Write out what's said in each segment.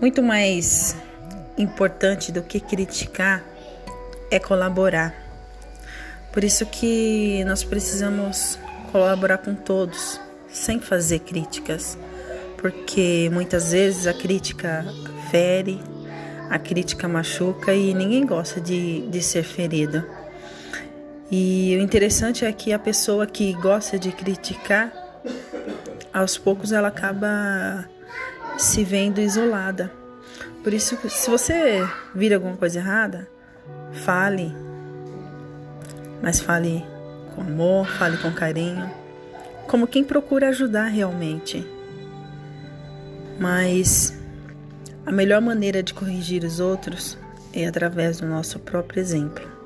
Muito mais importante do que criticar é colaborar. Por isso que nós precisamos colaborar com todos, sem fazer críticas, porque muitas vezes a crítica fere, a crítica machuca e ninguém gosta de, de ser ferido. E o interessante é que a pessoa que gosta de criticar, aos poucos ela acaba se vendo isolada. Por isso, se você vir alguma coisa errada, fale, mas fale com amor, fale com carinho, como quem procura ajudar realmente. Mas a melhor maneira de corrigir os outros é através do nosso próprio exemplo.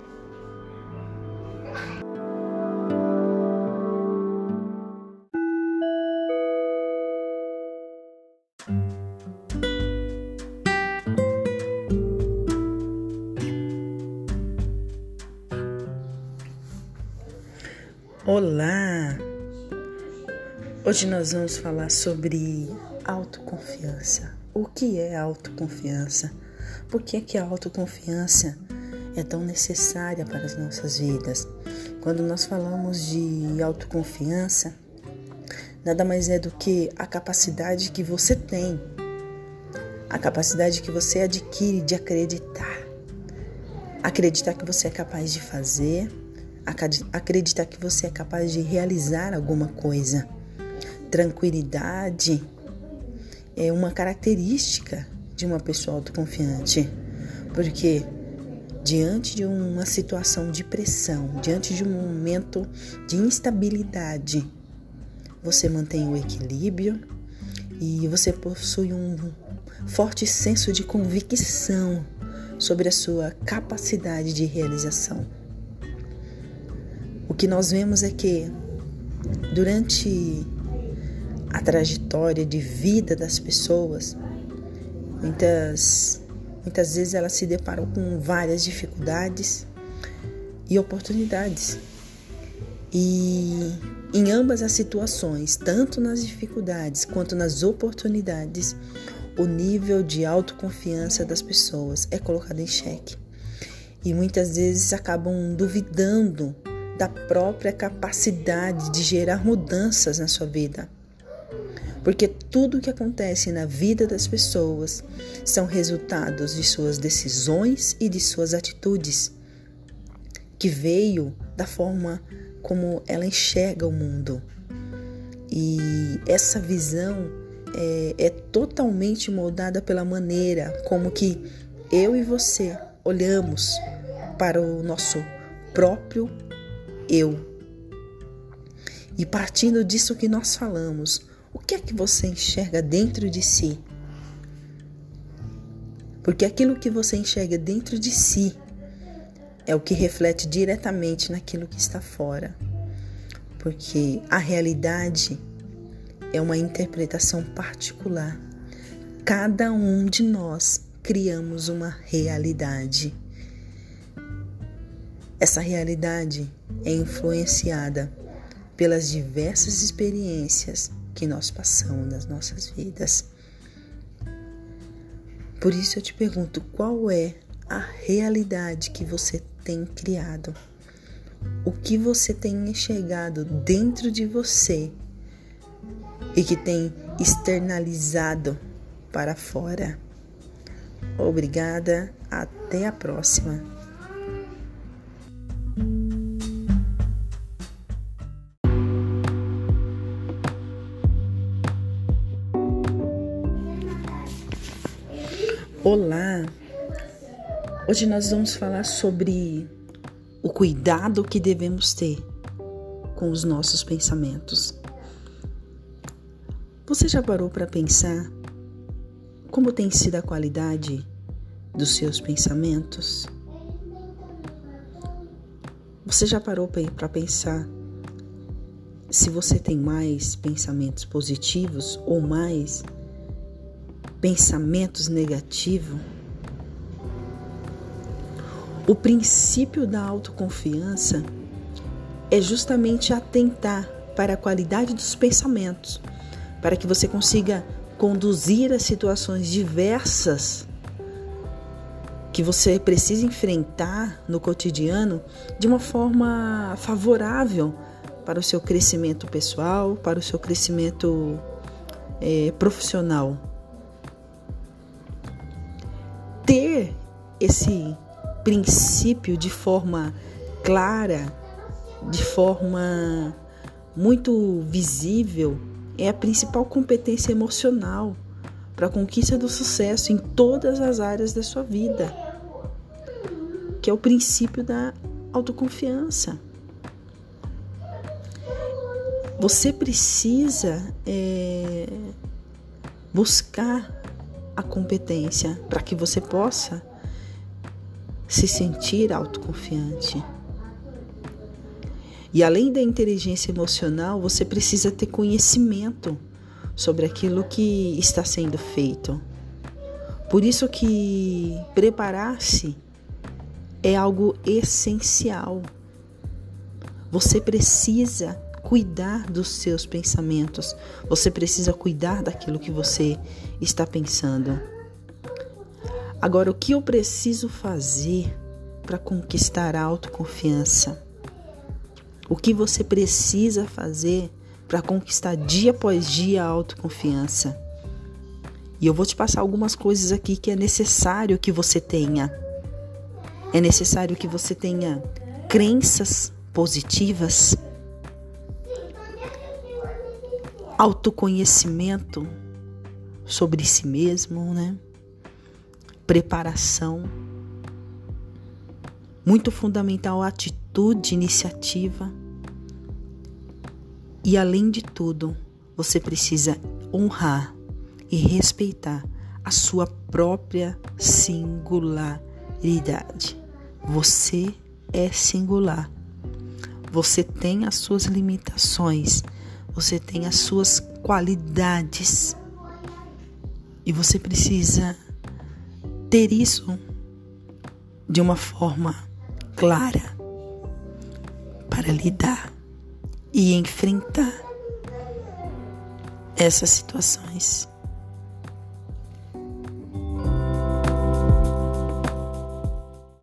Olá! Hoje nós vamos falar sobre autoconfiança. O que é autoconfiança? Por que, que a autoconfiança é tão necessária para as nossas vidas? Quando nós falamos de autoconfiança, nada mais é do que a capacidade que você tem, a capacidade que você adquire de acreditar. Acreditar que você é capaz de fazer acreditar que você é capaz de realizar alguma coisa. Tranquilidade é uma característica de uma pessoa autoconfiante, porque diante de uma situação de pressão, diante de um momento de instabilidade, você mantém o equilíbrio e você possui um forte senso de convicção sobre a sua capacidade de realização. O que nós vemos é que durante a trajetória de vida das pessoas, muitas, muitas vezes elas se deparam com várias dificuldades e oportunidades. E em ambas as situações, tanto nas dificuldades quanto nas oportunidades, o nível de autoconfiança das pessoas é colocado em xeque. E muitas vezes acabam duvidando da própria capacidade de gerar mudanças na sua vida. Porque tudo o que acontece na vida das pessoas são resultados de suas decisões e de suas atitudes, que veio da forma como ela enxerga o mundo. E essa visão é, é totalmente moldada pela maneira como que eu e você olhamos para o nosso próprio eu. E partindo disso que nós falamos, o que é que você enxerga dentro de si? Porque aquilo que você enxerga dentro de si é o que reflete diretamente naquilo que está fora. Porque a realidade é uma interpretação particular. Cada um de nós criamos uma realidade. Essa realidade é influenciada pelas diversas experiências que nós passamos nas nossas vidas. Por isso eu te pergunto: qual é a realidade que você tem criado? O que você tem enxergado dentro de você e que tem externalizado para fora? Obrigada, até a próxima. Olá! Hoje nós vamos falar sobre o cuidado que devemos ter com os nossos pensamentos. Você já parou para pensar como tem sido a qualidade dos seus pensamentos? Você já parou para pensar se você tem mais pensamentos positivos ou mais pensamentos negativos, o princípio da autoconfiança é justamente atentar para a qualidade dos pensamentos, para que você consiga conduzir as situações diversas que você precisa enfrentar no cotidiano de uma forma favorável para o seu crescimento pessoal, para o seu crescimento é, profissional. Esse princípio de forma clara, de forma muito visível, é a principal competência emocional para a conquista do sucesso em todas as áreas da sua vida, que é o princípio da autoconfiança. Você precisa é, buscar a competência para que você possa se sentir autoconfiante. E além da inteligência emocional, você precisa ter conhecimento sobre aquilo que está sendo feito. Por isso que preparar-se é algo essencial. Você precisa cuidar dos seus pensamentos. Você precisa cuidar daquilo que você está pensando. Agora, o que eu preciso fazer para conquistar a autoconfiança? O que você precisa fazer para conquistar dia após dia a autoconfiança. E eu vou te passar algumas coisas aqui que é necessário que você tenha. É necessário que você tenha crenças positivas, autoconhecimento sobre si mesmo, né? Preparação. Muito fundamental a atitude, iniciativa e além de tudo, você precisa honrar e respeitar a sua própria singularidade. Você é singular. Você tem as suas limitações, você tem as suas qualidades. E você precisa ter isso de uma forma clara para lidar e enfrentar essas situações.